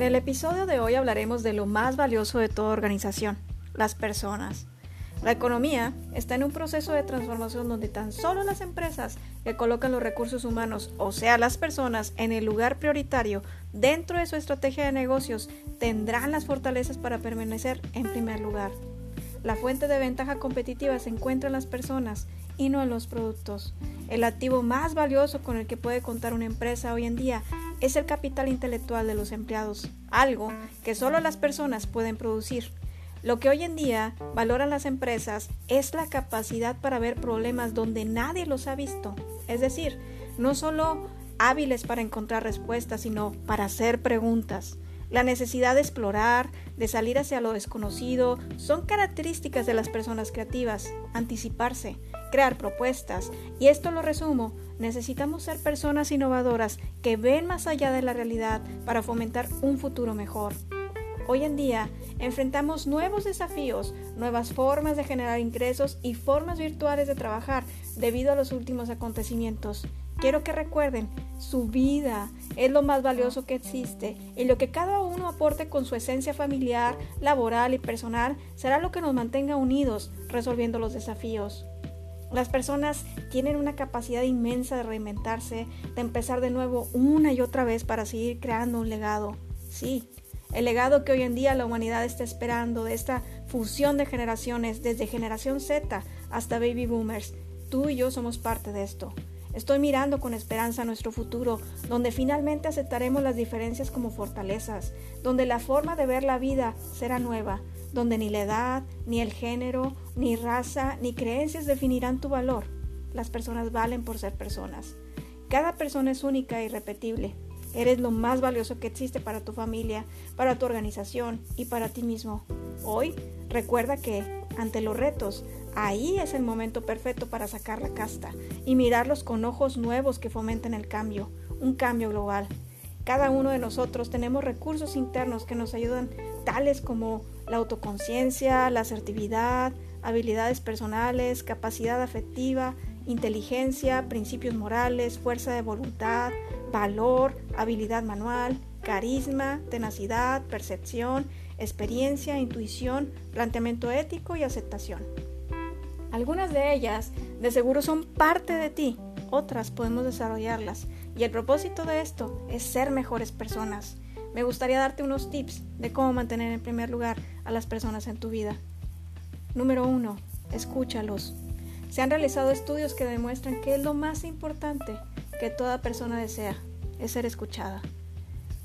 En el episodio de hoy hablaremos de lo más valioso de toda organización, las personas. La economía está en un proceso de transformación donde tan solo las empresas que colocan los recursos humanos, o sea, las personas, en el lugar prioritario dentro de su estrategia de negocios, tendrán las fortalezas para permanecer en primer lugar. La fuente de ventaja competitiva se encuentra en las personas y no en los productos. El activo más valioso con el que puede contar una empresa hoy en día es el capital intelectual de los empleados, algo que solo las personas pueden producir. Lo que hoy en día valoran las empresas es la capacidad para ver problemas donde nadie los ha visto, es decir, no solo hábiles para encontrar respuestas, sino para hacer preguntas. La necesidad de explorar, de salir hacia lo desconocido, son características de las personas creativas. Anticiparse, crear propuestas. Y esto lo resumo, necesitamos ser personas innovadoras que ven más allá de la realidad para fomentar un futuro mejor. Hoy en día enfrentamos nuevos desafíos, nuevas formas de generar ingresos y formas virtuales de trabajar debido a los últimos acontecimientos. Quiero que recuerden, su vida es lo más valioso que existe y lo que cada uno aporte con su esencia familiar, laboral y personal será lo que nos mantenga unidos resolviendo los desafíos. Las personas tienen una capacidad inmensa de reinventarse, de empezar de nuevo una y otra vez para seguir creando un legado. Sí, el legado que hoy en día la humanidad está esperando de esta fusión de generaciones, desde generación Z hasta baby boomers. Tú y yo somos parte de esto. Estoy mirando con esperanza nuestro futuro, donde finalmente aceptaremos las diferencias como fortalezas, donde la forma de ver la vida será nueva, donde ni la edad, ni el género, ni raza, ni creencias definirán tu valor. Las personas valen por ser personas. Cada persona es única e irrepetible. Eres lo más valioso que existe para tu familia, para tu organización y para ti mismo. Hoy recuerda que, ante los retos, Ahí es el momento perfecto para sacar la casta y mirarlos con ojos nuevos que fomenten el cambio, un cambio global. Cada uno de nosotros tenemos recursos internos que nos ayudan, tales como la autoconciencia, la asertividad, habilidades personales, capacidad afectiva, inteligencia, principios morales, fuerza de voluntad, valor, habilidad manual, carisma, tenacidad, percepción, experiencia, intuición, planteamiento ético y aceptación. Algunas de ellas de seguro son parte de ti, otras podemos desarrollarlas. Y el propósito de esto es ser mejores personas. Me gustaría darte unos tips de cómo mantener en primer lugar a las personas en tu vida. Número 1. Escúchalos. Se han realizado estudios que demuestran que es lo más importante que toda persona desea, es ser escuchada.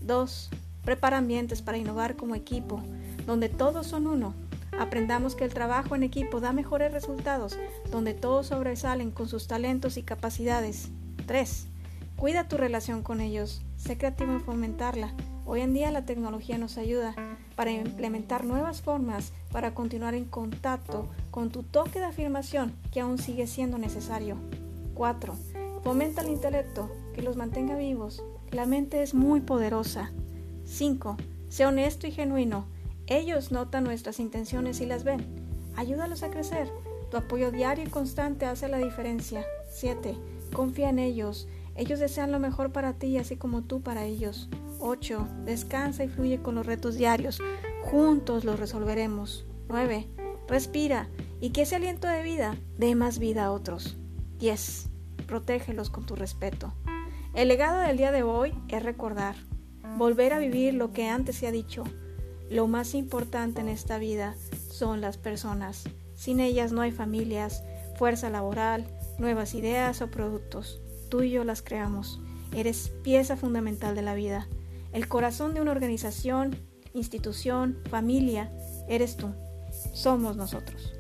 2. Prepara ambientes para innovar como equipo, donde todos son uno Aprendamos que el trabajo en equipo da mejores resultados, donde todos sobresalen con sus talentos y capacidades. 3. Cuida tu relación con ellos. Sé creativo en fomentarla. Hoy en día la tecnología nos ayuda para implementar nuevas formas para continuar en contacto con tu toque de afirmación que aún sigue siendo necesario. 4. Fomenta el intelecto, que los mantenga vivos. La mente es muy poderosa. 5. Sé honesto y genuino. Ellos notan nuestras intenciones y las ven. Ayúdalos a crecer. Tu apoyo diario y constante hace la diferencia. 7. Confía en ellos. Ellos desean lo mejor para ti, así como tú para ellos. 8. Descansa y fluye con los retos diarios. Juntos los resolveremos. 9. Respira y que ese aliento de vida dé más vida a otros. 10. Protégelos con tu respeto. El legado del día de hoy es recordar, volver a vivir lo que antes se ha dicho, lo más importante en esta vida son las personas. Sin ellas no hay familias, fuerza laboral, nuevas ideas o productos. Tú y yo las creamos. Eres pieza fundamental de la vida. El corazón de una organización, institución, familia, eres tú. Somos nosotros.